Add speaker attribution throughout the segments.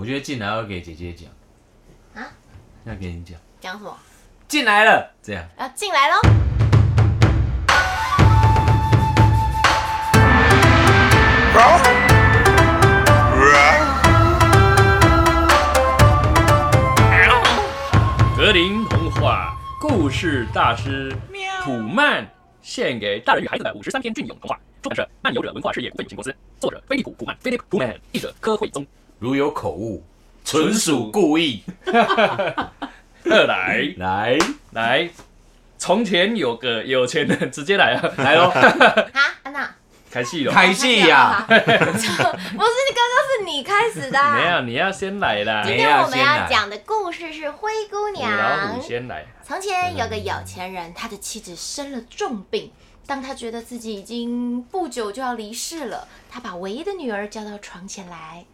Speaker 1: 我觉得进来要给姐姐讲
Speaker 2: 啊，
Speaker 1: 要给你讲，
Speaker 2: 讲什么？
Speaker 1: 进来了，这样
Speaker 2: 要进来喽！
Speaker 3: 格林童话故事大师普曼献给大人与孩子的五十三篇隽永童话，出版社漫游者文化事业股份有限公司，作者菲利普·普曼 （Philip Pullman），译者柯慧宗。
Speaker 1: 如有口误，纯属故意。
Speaker 3: 二来
Speaker 1: 来
Speaker 3: 来，从前有个有钱人，直接来啊，
Speaker 1: 来喽，
Speaker 2: 啊，安娜，
Speaker 3: 开戏了。
Speaker 1: 开戏呀！
Speaker 2: 不是，刚刚是你开始的啊。
Speaker 3: 没有，你要先来啦。
Speaker 2: 今天我们要讲的故事是《灰姑娘
Speaker 3: 老。先来。
Speaker 2: 从前有个有钱人，他的妻子生了重病。当他觉得自己已经不久就要离世了，他把唯一的女儿叫到床前来。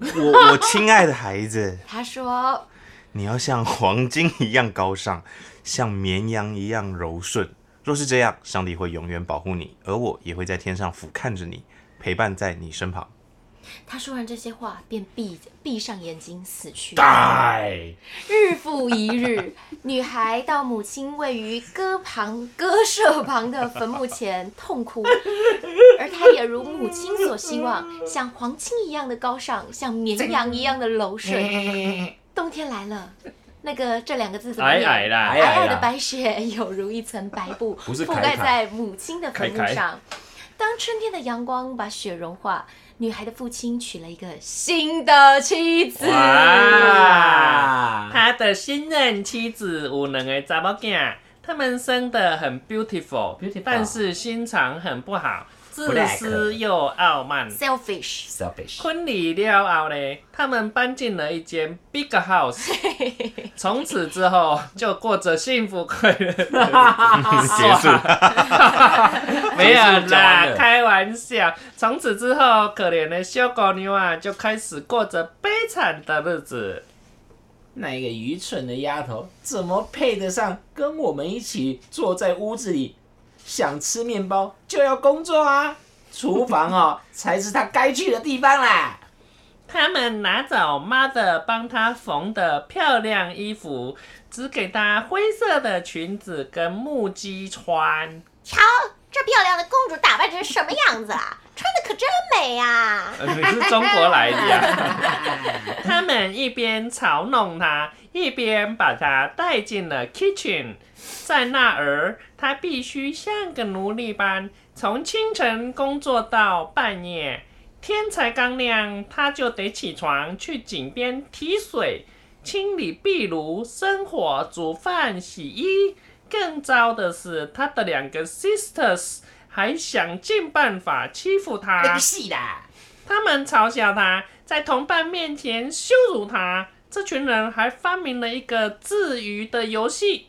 Speaker 4: 我我亲爱的孩子，
Speaker 2: 他说
Speaker 4: 你要像黄金一样高尚，像绵羊一样柔顺。若是这样，上帝会永远保护你，而我也会在天上俯瞰着你，陪伴在你身旁。：“
Speaker 2: 他说完这些话，便闭闭上眼睛死去。”
Speaker 1: 带
Speaker 2: 日复一日，女孩到母亲位于歌旁歌舍旁的坟墓前痛哭，而她也如母亲所希望，像黄金一样的高尚，像绵羊一样的柔顺。冬天来了，那个这两个字怎么
Speaker 3: 矮
Speaker 2: 念？
Speaker 3: 矮啦，
Speaker 1: 矮
Speaker 2: 皑皑的白雪 有如一层白布，覆盖在母亲的坟墓上。当春天的阳光把雪融化，女孩的父亲娶了一个新的妻子。
Speaker 1: 哇！
Speaker 3: 他的新任妻子有两个查某囝，他们生得很 beautiful，,
Speaker 1: Beautiful
Speaker 3: 但是心肠很不好，自私又傲慢。
Speaker 1: Selfish，selfish，
Speaker 3: 婚礼了后呢，他们搬进了一间 big house，从此之后就过着幸福快乐的日子。
Speaker 4: 结束，
Speaker 3: 没有啦，开玩笑。从此之后，可怜的小狗妞啊，就开始过着悲惨的日子。
Speaker 5: 那一个愚蠢的丫头怎么配得上跟我们一起坐在屋子里，想吃面包就要工作啊？厨房哦，才是他该去的地方啦。
Speaker 3: 他们拿走妈的帮他缝的漂亮衣服，只给她灰色的裙子跟木屐穿。
Speaker 2: 瞧，这漂亮的公主打扮成什么样子啊？穿的可真美呀、
Speaker 3: 呃你是中国来的呀？他们一边嘲弄她，一边把她带进了 kitchen。在那儿，她必须像个奴隶般，从清晨工作到半夜。天才刚亮，他就得起床去井边提水、清理壁炉、生火、煮饭、洗衣。更糟的是，他的两个 sisters 还想尽办法欺负她。
Speaker 5: 那个戏啦，
Speaker 3: 他们嘲笑他，在同伴面前羞辱他。这群人还发明了一个自娱的游戏，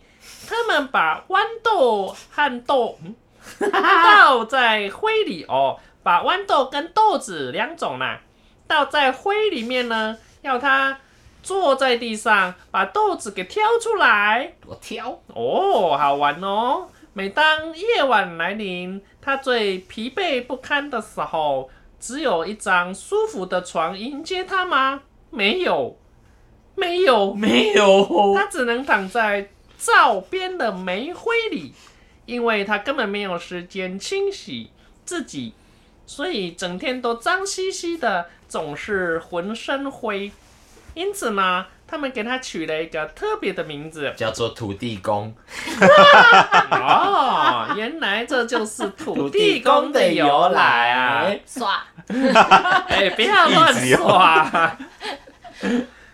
Speaker 3: 他们把豌豆和豆嗯 倒在灰里哦，把豌豆跟豆子两种啦，倒在灰里面呢，要他坐在地上，把豆子给挑出来。
Speaker 5: 我挑。
Speaker 3: 哦，好玩哦！每当夜晚来临，他最疲惫不堪的时候，只有一张舒服的床迎接他吗？没有，没有，
Speaker 1: 没有，
Speaker 3: 他只能躺在灶边的煤灰里，因为他根本没有时间清洗自己，所以整天都脏兮兮的，总是浑身灰。因此呢，他们给他取了一个特别的名字，
Speaker 1: 叫做土地公，
Speaker 3: 哦，原来这就是土地公的由来啊！
Speaker 2: 耍，
Speaker 3: 哎、不要乱
Speaker 4: 一直有
Speaker 3: 耍。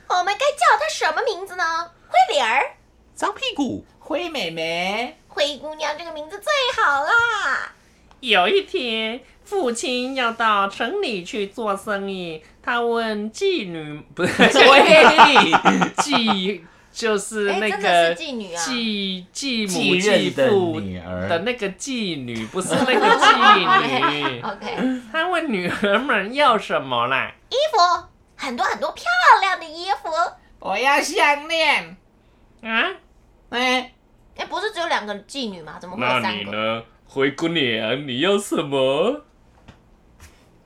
Speaker 2: 我们该叫他什么名字呢？灰脸儿、
Speaker 5: 脏屁股，灰妹妹，
Speaker 2: 灰姑娘这个名字最好啦。
Speaker 3: 有一天，父亲要到城里去做生意，他问妓女，不是
Speaker 1: 喂，
Speaker 3: 妓，就是
Speaker 2: 哎、
Speaker 3: 那个
Speaker 2: 是妓女啊！
Speaker 3: 继继母
Speaker 1: 继
Speaker 3: 父
Speaker 1: 女儿
Speaker 3: 的那个妓女，不是那个妓女。
Speaker 2: OK，
Speaker 3: 他问女儿们要什么啦？
Speaker 2: 衣服很多很多漂亮的衣服。
Speaker 5: 我要项链。
Speaker 3: 啊？
Speaker 5: 哎，
Speaker 2: 哎、不是只有两个妓女吗？怎么会三个？
Speaker 3: 你呢？灰姑娘，你要什么？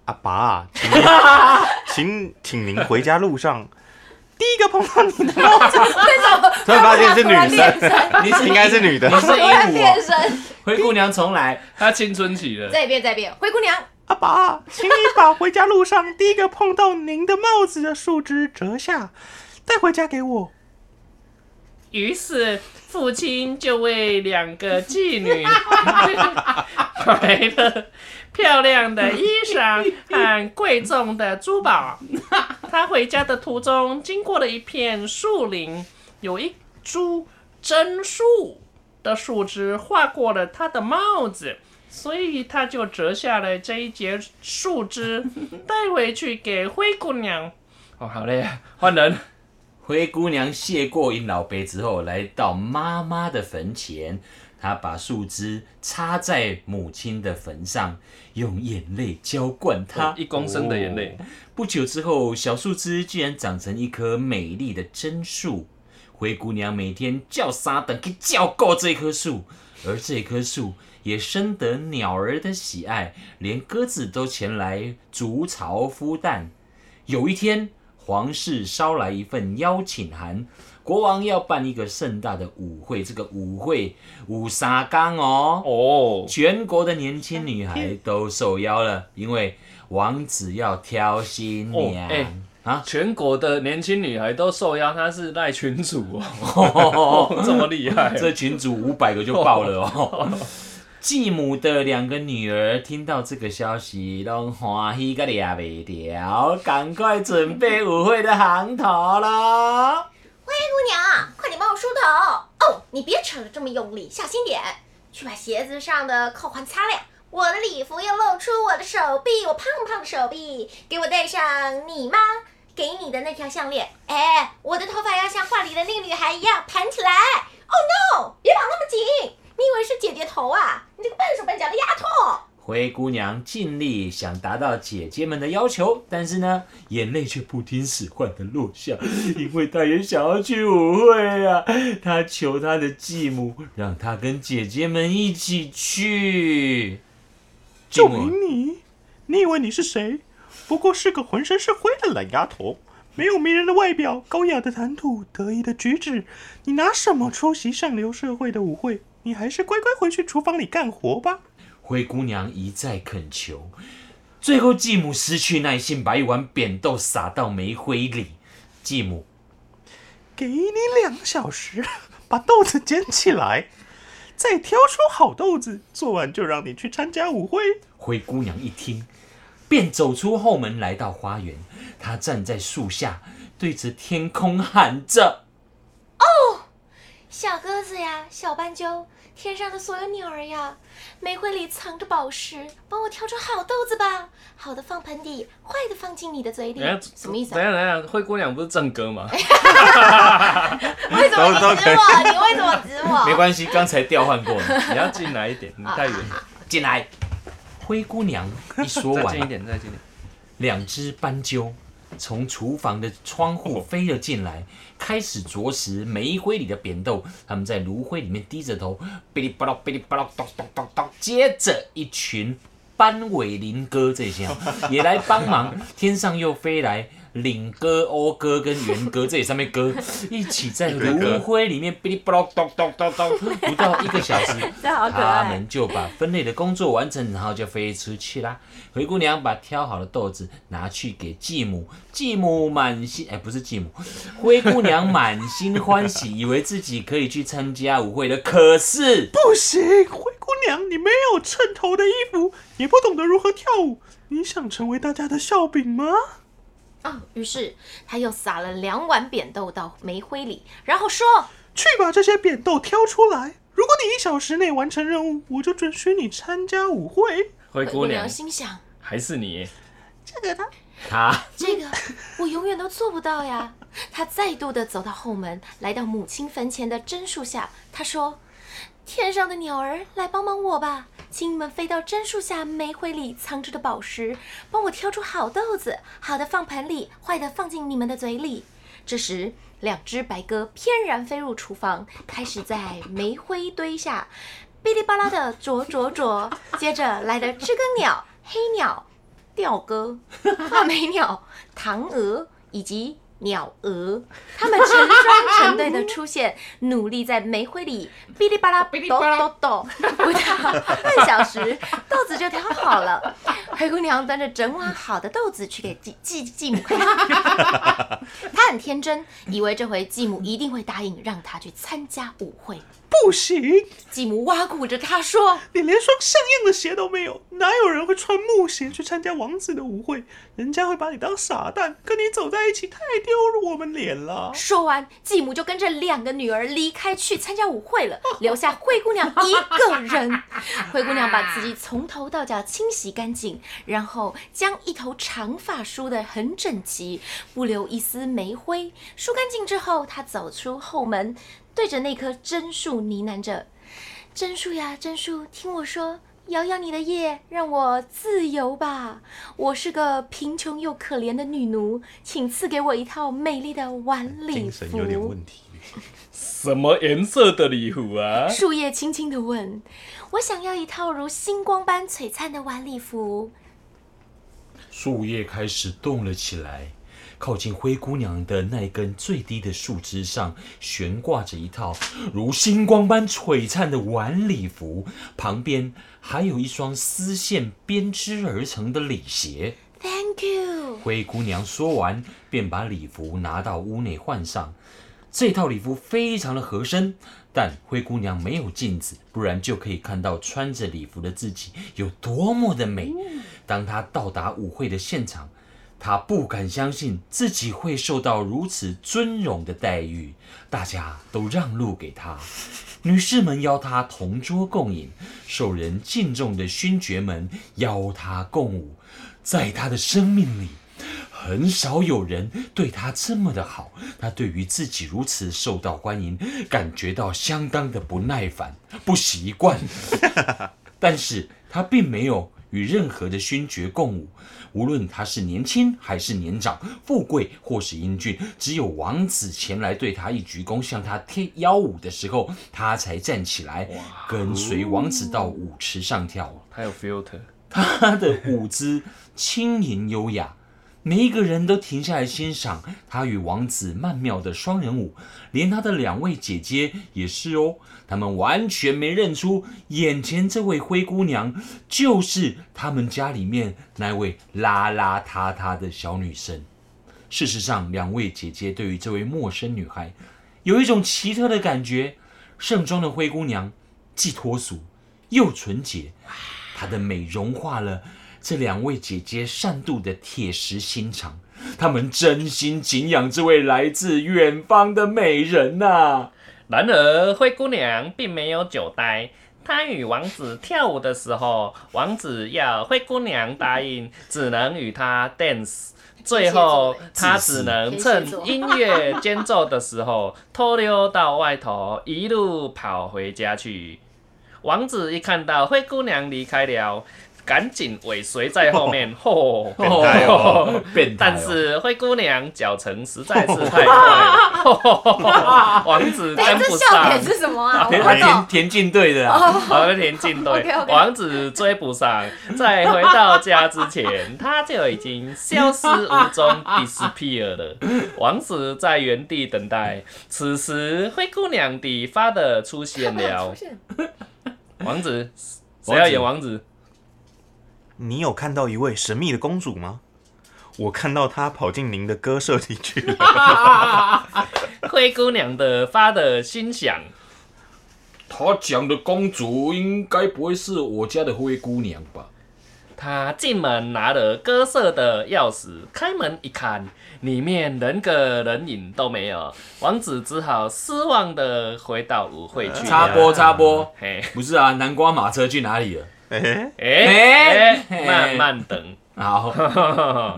Speaker 4: 阿爸，请 请请您回家路上第一个碰到你的帽子，
Speaker 2: 为什么？
Speaker 4: 突然发现是女生，
Speaker 1: 你是
Speaker 4: 应该是女的
Speaker 1: 你。是
Speaker 2: 突然
Speaker 1: 鹦鹉哦。
Speaker 2: 变身，
Speaker 1: 灰姑娘重来，
Speaker 3: 她青春期了，
Speaker 2: 再变再变，灰姑娘。
Speaker 4: 阿爸，请你把回家路上第一个碰到您的帽子的树枝折下，带回家给我。
Speaker 3: 于是父亲就为两个妓女买了漂亮的衣裳和贵重的珠宝。他回家的途中，经过了一片树林，有一株真树的树枝划过了他的帽子。所以他就折下了这一节树枝，带回去给灰姑娘。哦，好嘞，换人。
Speaker 1: 灰姑娘谢过尹老伯之后，来到妈妈的坟前，她把树枝插在母亲的坟上，用眼泪浇灌它。
Speaker 3: 哦一公升的眼泪
Speaker 1: 哦不久之后，小树枝竟然长成一棵美丽的真树。灰姑娘每天叫沙等去叫够这棵树，而这棵树也深得鸟儿的喜爱，连鸽子都前来筑巢孵蛋。有一天，皇室捎来一份邀请函，国王要办一个盛大的舞会。这个舞会五沙缸哦，
Speaker 3: 哦，
Speaker 1: 全国的年轻女孩都受邀了，因为王子要挑新娘、啊。
Speaker 3: 全国的年轻女孩都受邀，她是赖群主哦，这么厉害，
Speaker 1: 这群主五百个就爆了哦。继母的两个女儿听到这个消息，都欢喜个俩袂掉，赶快准备舞会的行头喽。
Speaker 2: 灰姑娘，快点帮我梳头。哦，你别扯得这么用力，小心点。去把鞋子上的扣环擦亮。我的礼服要露出我的手臂，我胖胖的手臂。给我戴上你妈给你的那条项链。哎，我的头发要像画里的那个女孩一样盘起来。Oh no！别绑那么紧。你以为是姐姐头啊？你这个笨手笨脚的丫头！
Speaker 1: 灰姑娘尽力想达到姐姐们的要求，但是呢，眼泪却不听使唤的落下，因为她也想要去舞会啊。她求她的继母，让她跟姐姐们一起去。
Speaker 4: 就凭你，你以为你是谁？不过是个浑身是灰的懒丫头，没有迷人的外表，高雅的谈吐，得意的举止，你拿什么出席上流社会的舞会？你还是乖乖回去厨房里干活吧。
Speaker 1: 灰姑娘一再恳求，最后继母失去耐性，把一碗扁豆撒到煤灰里。继母
Speaker 4: 给你两小时，把豆子捡起来，再挑出好豆子，做完就让你去参加舞会。
Speaker 1: 灰姑娘一听，便走出后门，来到花园。她站在树下，对着天空喊着。
Speaker 2: 小鸽子呀，小斑鸠，天上的所有鸟儿呀，玫瑰里藏着宝石，帮我挑出好豆子吧，好的放盆底，坏的放进你的嘴里。什么意思啊？
Speaker 3: 等一下等一下，灰姑娘不是正歌吗？
Speaker 2: 为什么指我？你为什么指我？
Speaker 1: 没关系，刚才调换过了。
Speaker 3: 你要进来一点，你太远了，
Speaker 1: 进来。灰姑娘一说完，
Speaker 3: 再近一点，再近一点。
Speaker 1: 两只斑鸠从厨房的窗户飞了进来，开始啄食煤灰里的扁豆。他们在炉灰里面低着头，哔哩吧啦，哔哩吧啦，咚咚咚咚。接着，一群斑尾林哥这些啊也来帮忙，天上又飞来。领哥、欧哥跟元哥，这里上面哥 一起在炉灰里面哔哩吧啦咚咚咚咚，不到一个小时，他
Speaker 2: 爱。
Speaker 1: 们就把分类的工作完成，然后就飞出去啦。灰姑娘把挑好的豆子拿去给继母，继母满心哎，不是继母，灰姑娘满心欢喜，以为自己可以去参加舞会了。可是
Speaker 4: 不行，灰姑娘，你没有衬头的衣服，也不懂得如何跳舞，你想成为大家的笑柄吗？
Speaker 2: 哦，于是他又撒了两碗扁豆到煤灰里，然后说
Speaker 4: 去把这些扁豆挑出来。如果你一小时内完成任务，我就准许你参加舞会。：“
Speaker 3: 灰姑娘
Speaker 2: 心想，
Speaker 3: 还是你，
Speaker 4: 这个他
Speaker 1: 她
Speaker 2: 这个我永远都做不到呀。”他再度的走到后门，来到母亲坟前的榛树下，他说：“天上的鸟儿，来帮帮我吧！请你们飞到榛树下煤灰里藏着的宝石，帮我挑出好豆子，好的放盆里，坏的放进你们的嘴里。”这时，两只白鸽翩然飞入厨房，开始在煤灰堆下哔哩吧啦的啄啄啄。接着来了知更鸟、黑鸟、吊哥、画眉鸟、唐娥以及鸟鹅，它们成双成对的出现，努力在煤灰里哔哩吧啦哆哆哆，不到半小时，豆子就挑好了。灰姑娘端着整碗好的豆子去给继继继母看，她很天真，以为这回继母一定会答应让她去参加舞会。
Speaker 4: 不行，
Speaker 2: 继母挖苦着她说
Speaker 4: 你连双像样的鞋都没有，哪有人会穿木鞋去参加王子的舞会？人家会把你当傻蛋，跟你走在一起太丢我们脸了。
Speaker 2: 说完，继母就跟着两个女儿离开去参加舞会了，留下灰姑娘一个人。灰姑娘把自己从头到脚清洗干净，然后将一头长发梳得很整齐，不留一丝煤灰。梳干净之后，她走出后门，对着那棵榛树呢喃着：“榛树呀，榛树，听我说。”摇摇你的叶，让我自由吧！我是个贫穷又可怜的女奴，请赐给我一套美丽的晚礼服。
Speaker 3: 什么颜色的礼服啊？
Speaker 2: 树叶轻轻的问：“我想要一套如星光般璀璨的晚礼服。
Speaker 1: 树叶开始动了起来，靠近灰姑娘的那根最低的树枝上悬挂着一套如星光般璀璨的晚礼服，旁边还有一双丝线编织而成的礼鞋。
Speaker 2: ”“Thank you。
Speaker 1: 灰姑娘说完，便把礼服拿到屋内换上。这套礼服非常的合身，但灰姑娘没有镜子，不然就可以看到穿着礼服的自己有多么的美。当她到达舞会的现场，她不敢相信自己会受到如此尊荣的待遇，大家都让路给她。女士们邀她同桌共饮，受人敬重的勋爵们邀她共舞。在她的生命里，很少有人对他这么的好。他对于自己如此受到欢迎，感觉到相当的不耐烦、不习惯。但是他并没有与任何的勋爵共舞，无论他是年轻还是年长，富贵或是英俊，只有王子前来对他一鞠躬，向他贴腰舞的时候，他才站起来，跟随王子到舞池上跳舞。
Speaker 3: 他有 filter，
Speaker 1: 他的舞姿轻盈优雅，每一个人都停下来欣赏他与王子曼妙的双人舞，连他的两位姐姐也是哦。他们完全没认出眼前这位灰姑娘就是他们家里面那位邋邋遢遢的小女生。事实上，两位姐姐对于这位陌生女孩有一种奇特的感觉。盛装的灰姑娘既脱俗又纯洁，她的美融化了这两位姐姐善妒的铁石心肠。她们真心敬仰这位来自远方的美人呐、
Speaker 3: 然而灰姑娘并没有久待。她与王子跳舞的时候，王子要灰姑娘答应，只能与她 dance。最后，她只能趁音乐间奏的时候，偷溜到外头，一路跑回家去。王子一看到灰姑娘离开了，赶紧尾随在后面。吼、变态哦！
Speaker 1: 变态哦
Speaker 3: 但是灰姑娘脚程实在是太快了，王子
Speaker 2: 对，
Speaker 3: 跟不
Speaker 2: 这笑点
Speaker 3: 上。
Speaker 2: 是什么啊？
Speaker 1: 田田。径队的啊，
Speaker 3: 和田径队王子追不上，在回到家之前，他就已经消失无踪 disappear 了。王子在原地等待，此时灰姑娘的发的出现了。王子，谁要演王子？
Speaker 4: 你有看到一位神秘的公主吗？我看到她跑进您的歌社里去了。
Speaker 3: 灰姑娘的发的心想：
Speaker 1: 她讲的公主应该不会是我家的灰姑娘吧？
Speaker 3: 他进门拿了歌社的钥匙，开门一看，里面人个人影都没有。王子只好失望的回到舞会去。
Speaker 1: 插播插播，
Speaker 3: 嘿，
Speaker 1: 不是啊，南瓜马车去哪里了？
Speaker 4: 哎、
Speaker 3: 哎、
Speaker 1: 哎
Speaker 3: 慢慢等。
Speaker 1: 好，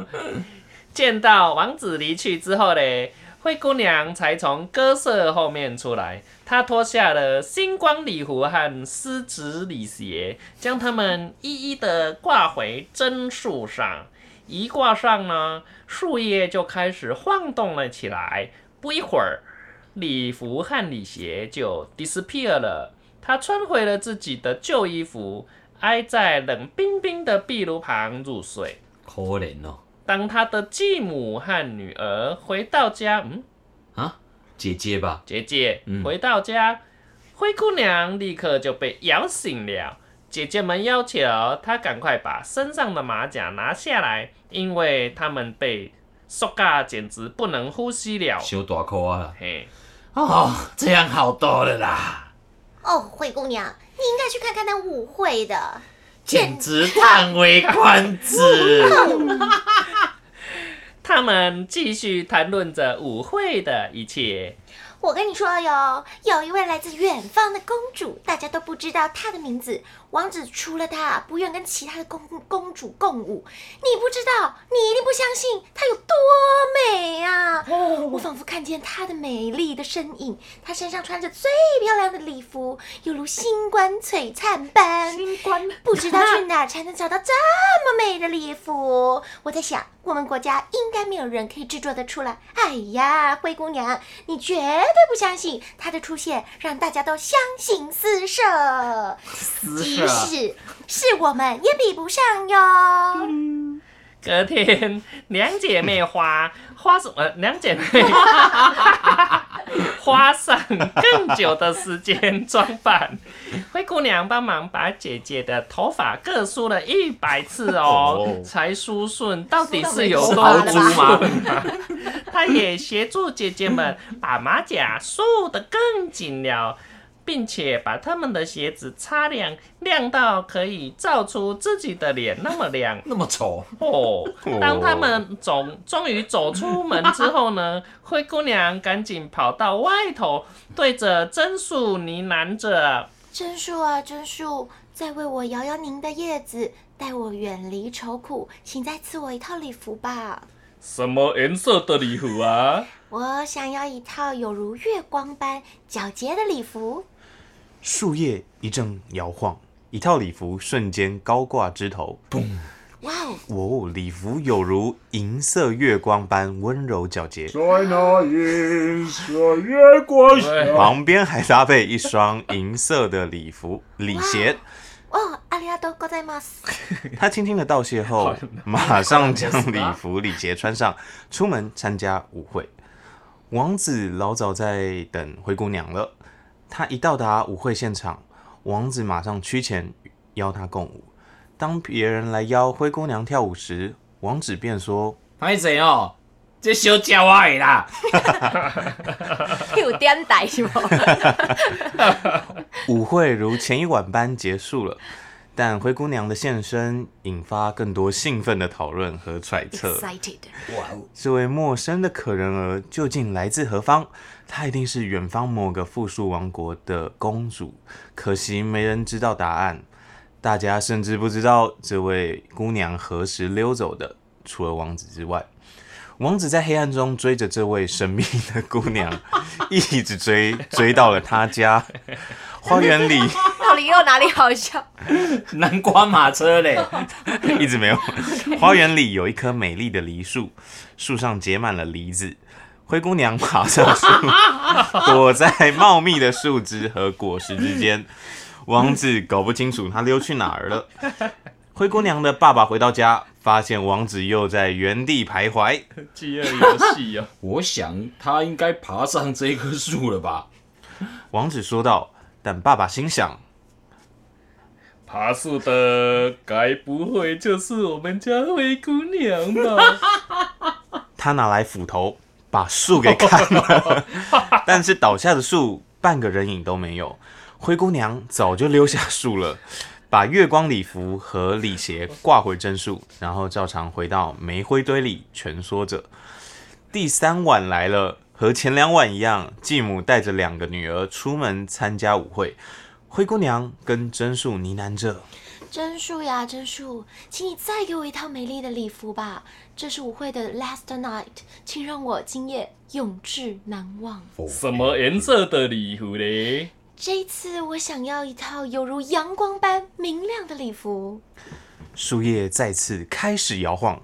Speaker 3: 见到王子离去之后嘞，灰姑娘才从鸽舍后面出来。她脱下了星光礼服和丝质礼鞋，将它们一一的挂回针树上。一挂上呢，树叶就开始晃动了起来。不一会儿，礼服和礼鞋就 disappear 了。她穿回了自己的旧衣服，挨在冷冰冰的壁炉旁入睡。
Speaker 1: 可怜哦。
Speaker 3: 当他的继母和女儿回到家，嗯，
Speaker 1: 啊，姐姐吧，
Speaker 3: 姐姐
Speaker 1: 嗯
Speaker 3: 回到家，灰姑娘立刻就被摇醒了。姐姐们要求她赶快把身上的马甲拿下来，因为她们被缩嘎，简直不能呼吸了。
Speaker 1: 小大颗啊。
Speaker 3: 嘿，
Speaker 1: 哦，这样好多了啦，
Speaker 2: 哦，灰姑娘，你应该去看看那舞会的。
Speaker 1: 简直叹为观止。
Speaker 3: 他们继续谈论着舞会的一切。
Speaker 2: 我跟你说哟，有一位来自远方的公主，大家都不知道她的名字。王子除了她，不愿跟其他的公公主共舞。你不知道，你一定不相信她有多美啊！我仿佛看见她的美丽的身影，她身上穿着最漂亮的礼服，犹如星光璀璨般。星光，不知道去哪儿才能找到这么美的礼服。我在想，我们国家应该没有人可以制作得出来。哎呀，灰姑娘，你绝对不相信她的出现，让大家都相形四射。即使是我们也比不上哟。
Speaker 3: 隔天，两姐妹花花什么，两姐妹 花上更久的时间装扮。灰姑娘帮忙把姐姐的头发各梳了一百次哦，
Speaker 1: 哦
Speaker 3: 才梳顺。到底是有多
Speaker 2: 到没头发
Speaker 3: 吗？她也协助姐姐们把马甲束得更紧了。并且把他们的鞋子擦亮，亮到可以照出自己的脸那么亮。
Speaker 1: 那么丑，
Speaker 3: 哦，当他们走终于走出门之后呢，灰姑娘赶紧跑到外头，对着真树呢喃着
Speaker 2: 真树啊，真树，再为我摇摇您的叶子，带我远离愁苦，请再赐我一套礼服吧。：“
Speaker 3: 什么颜色的礼服啊？
Speaker 2: 我想要一套有如月光般皎洁的礼服。
Speaker 4: 树叶一阵摇晃，一套礼服瞬间高挂枝头。
Speaker 2: 哇哦，
Speaker 4: 哦，礼服有如银色月光般温柔皎洁，
Speaker 6: 在那银色月光下，
Speaker 4: 旁边还搭配一双银色的礼服礼鞋。
Speaker 2: 哦，阿里阿多ございます。
Speaker 4: 他轻轻的道谢后，马上将礼服礼节穿上，出门参加舞会。王子老早在等灰姑娘了。 他一到达舞会现场，王子马上趋前邀他共舞。当别人来邀灰姑娘跳舞时，王子便说
Speaker 1: 拍谁哦，这小鸟我的啦。
Speaker 2: 有点歹是不？：“
Speaker 4: 舞会如前一晚般结束了。”但灰姑娘的现身引发更多兴奋的讨论和揣测。
Speaker 2: Excited。
Speaker 1: 哇哦，
Speaker 4: 这位陌生的可人儿究竟来自何方？她一定是远方某个富庶王国的公主，可惜没人知道答案。大家甚至不知道这位姑娘何时溜走的，除了王子之外。王子在黑暗中追着这位神秘的姑娘，一直追，追到了她家。花园里
Speaker 2: 到底又哪里好笑？
Speaker 1: 南瓜马车嘞，
Speaker 4: 一直没有。花园里有一棵美丽的梨树，树上结满了梨子。灰姑娘爬上树，躲在茂密的树枝和果实之间。王子搞不清楚她溜去哪儿了。灰姑娘的爸爸回到家，发现王子又在原地徘徊。
Speaker 3: 饥饿游戏啊。
Speaker 1: 我想他应该爬上这棵树了吧？
Speaker 4: 王子说道，但爸爸心想：
Speaker 3: 爬树的该不会就是我们家灰姑娘吧？
Speaker 4: 他拿来斧头把树给砍了，但是倒下的树半个人影都没有。灰姑娘早就溜下树了，把月光礼服和礼鞋挂回真树，然后照常回到煤灰堆里蜷缩着。第三晚来了，和前两晚一样，继母带着两个女儿出门参加舞会。灰姑娘跟真树呢喃着。
Speaker 2: 真树呀，真树，请你再给我一套美丽的礼服吧。这是舞会的 last night，请让我今夜永志难忘。
Speaker 3: 什么颜色的礼服嘞？
Speaker 2: 这一次我想要一套犹如阳光般明亮的礼服。
Speaker 4: 树叶再次开始摇晃，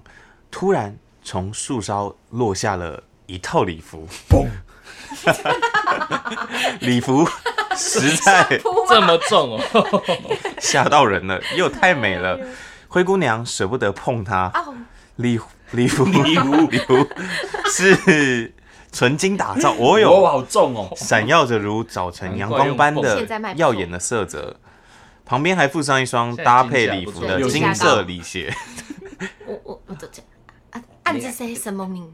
Speaker 4: 突然从树梢落下了一套礼服，嘣！礼服实在
Speaker 3: 这么重哦！
Speaker 4: 吓到人了，又太美了，灰姑娘舍不得碰它，
Speaker 2: 哦，
Speaker 4: 礼礼服
Speaker 1: 礼服
Speaker 4: 礼服是纯金打造，哦
Speaker 1: 哦，
Speaker 4: 哟，
Speaker 1: 好重哦，
Speaker 4: 闪耀着如早晨阳光般的耀眼的色泽，旁边还附上一双搭配礼服的金色礼鞋。
Speaker 2: 我我我这这啊，暗自 say 什么名？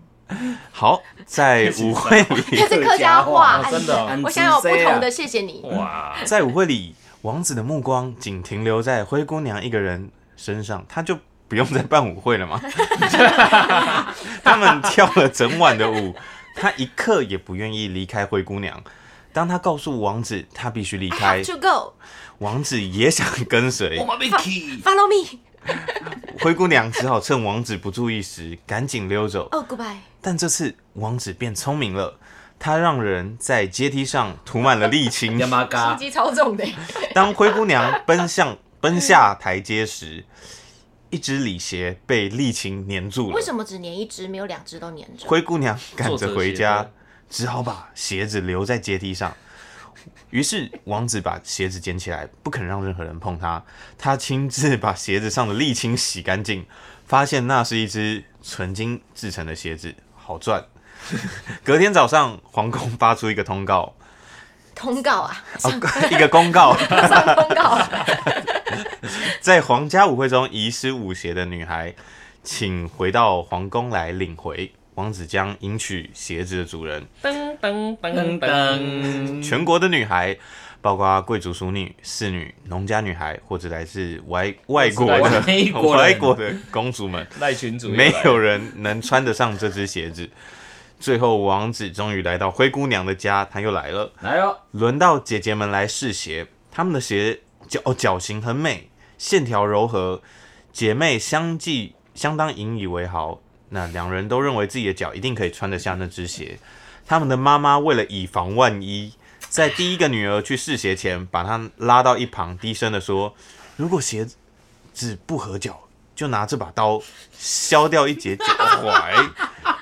Speaker 4: 好，在舞会里，
Speaker 2: 这是客家话，
Speaker 3: 哦真的
Speaker 2: 我想有不同的，谢谢你。
Speaker 3: 哇，
Speaker 4: 在舞会里，王子的目光仅停留在灰姑娘一个人身上，他就不用再办舞会了吗？他们跳了整晚的舞，他一刻也不愿意离开灰姑娘。当他告诉王子他必须离开
Speaker 2: go,
Speaker 4: 王子也想跟随。
Speaker 1: 我
Speaker 2: follow me.
Speaker 4: 灰姑娘只好趁王子不注意时赶紧溜走。
Speaker 2: Oh, goodbye.
Speaker 4: 但这次王子变聪明了，他让人在阶梯上涂满了沥青。
Speaker 1: 亚麻
Speaker 2: 心，机超重的，
Speaker 4: 当灰姑娘奔向 奔下台阶时，一只礼鞋被沥青粘住了。
Speaker 2: 为什么只粘一只，没有两只都粘住？
Speaker 4: 灰姑娘赶着回家，只好把鞋子留在阶梯上。于是王子把鞋子捡起来，不肯让任何人碰它。他亲自把鞋子上的沥青洗干净，发现那是一只纯金制成的鞋子，好赚。隔天早上，皇宫发出一个通告，
Speaker 2: 通告啊，
Speaker 4: 哦，一个公告，
Speaker 2: 上通告。
Speaker 4: 在皇家舞会中遗失舞鞋的女孩，请回到皇宫来领回。王子将迎娶鞋子的主人。
Speaker 3: 噔噔噔
Speaker 1: 噔
Speaker 3: 噔，
Speaker 4: 全国的女孩，包括贵族淑女、侍女、农家女孩，或者来自外外国的
Speaker 1: 外国
Speaker 4: 的公主们，
Speaker 3: 赖群主
Speaker 4: 没有人能穿得上这只鞋子。最后，王子终于来到灰姑娘的家，他又来了。
Speaker 1: 来哦，
Speaker 4: 轮到姐姐们来试鞋，她们的鞋脚哦脚型很美，线条柔和，姐妹相继相当引以为豪。那两人都认为自己的脚一定可以穿得下那只鞋。他们的妈妈为了以防万一，在第一个女儿去试鞋前，把她拉到一旁，低声的说：“如果鞋子不合脚，就拿这把刀削掉一截脚踝，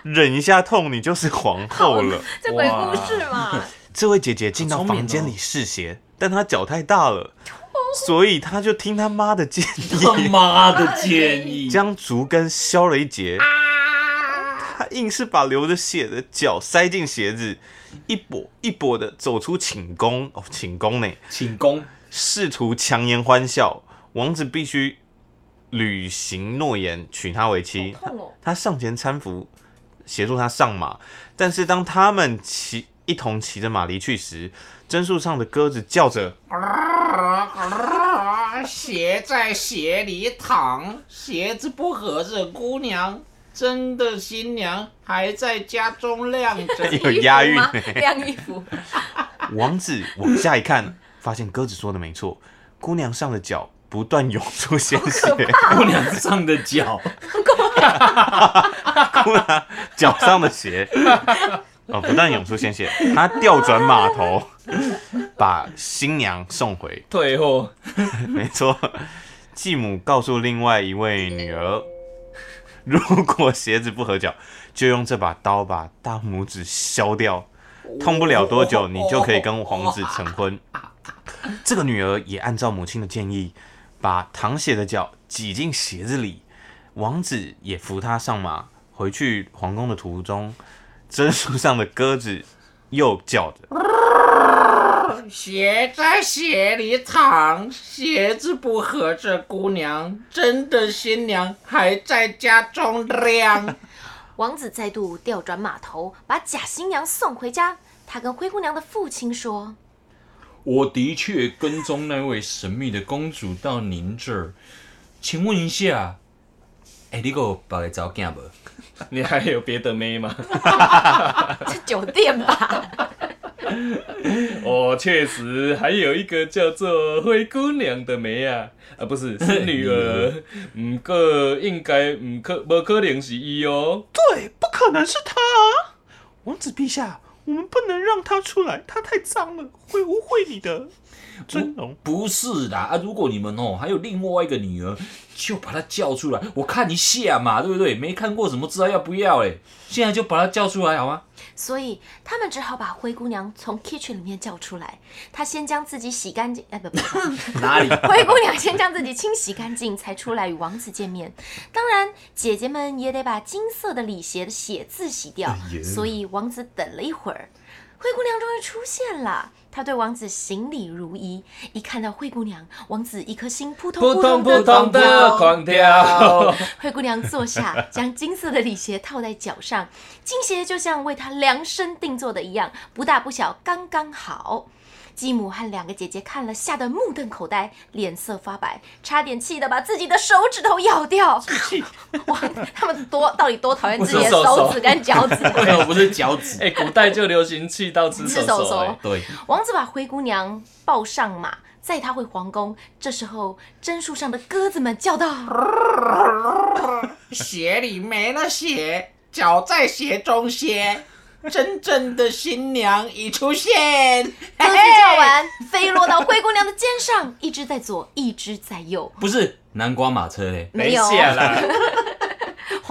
Speaker 4: 忍一下痛，你就是皇后了。”
Speaker 2: 这鬼故事嘛，
Speaker 4: 这位姐姐进到房间里试鞋，但她脚太大了，所以他就听他妈的建议
Speaker 1: 他
Speaker 4: 议，
Speaker 1: 妈的建议，
Speaker 4: 将竹根削了一截。他硬是把流着血的脚塞进鞋子，一跛一跛的走出寝宫。哦，寝宫呢，
Speaker 1: 寝宫，
Speaker 4: 试图强颜欢笑。王子必须履行诺言，娶她为妻。
Speaker 2: 哦。
Speaker 4: 他上前搀扶，协助他上马。但是当他们骑一同骑着马离去时，榛树上的鸽子叫着
Speaker 5: 鞋在鞋里躺，鞋子不合着姑娘，真的新娘还在家中晾着。
Speaker 4: 有押韵
Speaker 2: 衣服吗晾衣服，
Speaker 4: 王子往下一看，发现鸽子说的没错，姑娘上的脚不断涌出鲜血，
Speaker 1: 姑娘上的脚，
Speaker 4: 姑娘脚上的鞋哦不但涌出鲜血，他调转马头，把新娘送回。
Speaker 3: 退货，
Speaker 4: 没错，继母告诉另外一位女儿，如果鞋子不合脚，就用这把刀把大拇指削掉，痛不了多久，你就可以跟皇子成婚。这个女儿也按照母亲的建议，把淌血的脚挤进鞋子里，王子也扶她上马。回去皇宫的途中，榛树上的鸽子又叫着。
Speaker 5: 鞋在鞋里躺，鞋子不合着姑娘，真的新娘还在家中晾。
Speaker 2: 王子再度调转马头，把假新娘送回家。他跟灰姑娘的父亲说
Speaker 1: 我的确跟踪那位神秘的公主到您这儿，请问一下，哎、你有别个找囝无？
Speaker 3: 你还有别的妹吗？：“
Speaker 2: 是酒店吧
Speaker 3: 我，确实还有一个叫做灰姑娘的妹啊，啊不是是女儿，唔过应该唔可不可能是伊哦。
Speaker 4: 对，不可能是他啊！王子陛下，我们不能让他出来，他太脏了，会污秽你的尊龙。
Speaker 1: 不是的啊！如果你们哦还有另外一个女儿，就把她叫出来，我看一下嘛，对不对？没看过怎么知道要不要哎？现在就把她叫出来好吗？
Speaker 2: 所以他们只好把灰姑娘从 kitchen 里面叫出来。她先将自己洗干净，哎不不不，
Speaker 1: 哪里？
Speaker 2: 灰姑娘先将自己清洗干净，才出来与王子见面。当然，姐姐们也得把金色的礼鞋的血渍洗掉。
Speaker 1: 呀
Speaker 2: 所以王子等了一会儿，灰姑娘终于出现了。她对王子行礼如仪，一看到灰姑娘，王子一颗心扑通
Speaker 3: 扑通
Speaker 2: 通
Speaker 3: 扑通的狂跳。
Speaker 2: 灰姑娘坐下，将金色的礼鞋套在脚上，金鞋就像为她量身定做的一样，不大不小，刚刚好。继母和两个姐姐看了，吓得目瞪口呆，脸色发白，差点气得把自己的手指头咬掉。哇，他们多到底多讨厌 自己的
Speaker 3: 手
Speaker 2: 指跟脚趾？
Speaker 1: 为什么不是脚趾？
Speaker 3: 哎，古代就流行气到吃手
Speaker 2: 吃手手
Speaker 3: 哎
Speaker 1: 对，
Speaker 2: 王子把灰姑娘抱上马，载她回皇宫。这时候，榛树上的鸽子们叫道。
Speaker 5: 鞋里没了鞋，脚在鞋中歇。真正的新娘已出现，
Speaker 2: 鸽子叫完，飞落到灰姑娘的肩上，一只在左，一只在右。
Speaker 1: 不是南瓜马车嘞。
Speaker 2: 没有。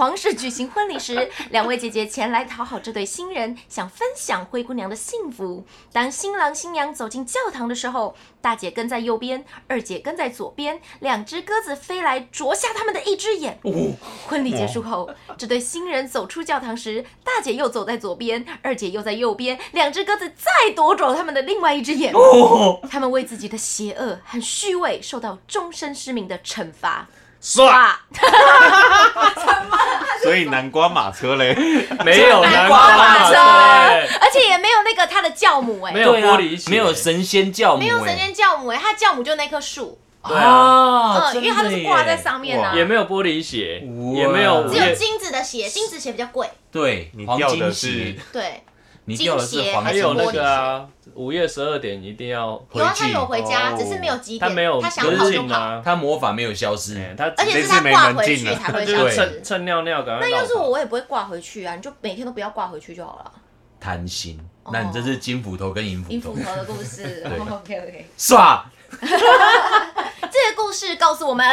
Speaker 2: 皇室举行婚礼时，两位姐姐前来讨好这对新人，想分享灰姑娘的幸福。当新郎新娘走进教堂的时候，大姐跟在右边，二姐跟在左边，两只鸽子飞来啄瞎他们的一只眼。婚礼结束后，这对新人走出教堂时，大姐又走在左边，二姐又在右边，两只鸽子再夺走他们的另外一只眼。他们为自己的邪恶和虚伪受到终身失明的惩罚。
Speaker 3: 唰，
Speaker 4: 所以南瓜马车嘞，
Speaker 3: 没有南
Speaker 2: 瓜马车。而且也没有那个他的教母哎、
Speaker 3: 没有玻璃鞋。
Speaker 1: 没有神仙教母、
Speaker 2: 没有神
Speaker 1: 哎
Speaker 2: 仙教母哎、他教母就那棵树，
Speaker 3: 对啊，
Speaker 1: 啊，
Speaker 2: 嗯，因为它都是挂在上面啊，
Speaker 3: 也没有玻璃鞋，也没有
Speaker 2: 只有金子的鞋，金子鞋比较贵，
Speaker 1: 对，
Speaker 4: 你
Speaker 1: 黄金
Speaker 4: 掉的
Speaker 1: 鞋。
Speaker 4: 是，
Speaker 2: 对，
Speaker 1: 你掉的是黄金
Speaker 3: 还有那个啊，午夜十二点一定要，
Speaker 2: 有啊，
Speaker 1: 回去
Speaker 2: 他有回家，
Speaker 4: 哦
Speaker 2: 只是没有几点，
Speaker 3: 他没有
Speaker 2: 他想
Speaker 3: 跟
Speaker 2: 跑就跑，
Speaker 1: 他魔法没有消失，
Speaker 3: 哎他
Speaker 2: 而且是
Speaker 4: 这次没
Speaker 2: 他挂回去才会
Speaker 3: 他就是
Speaker 2: 消失
Speaker 3: 趁。尿尿赶快。
Speaker 2: 那要是我，我也不会挂回去啊，你就每天都不要挂回去就好了。
Speaker 1: 贪心。那你这是金斧头跟银斧头
Speaker 2: 银斧，头的故事，OK OK。
Speaker 1: 耍。
Speaker 2: 这个故事告诉我们，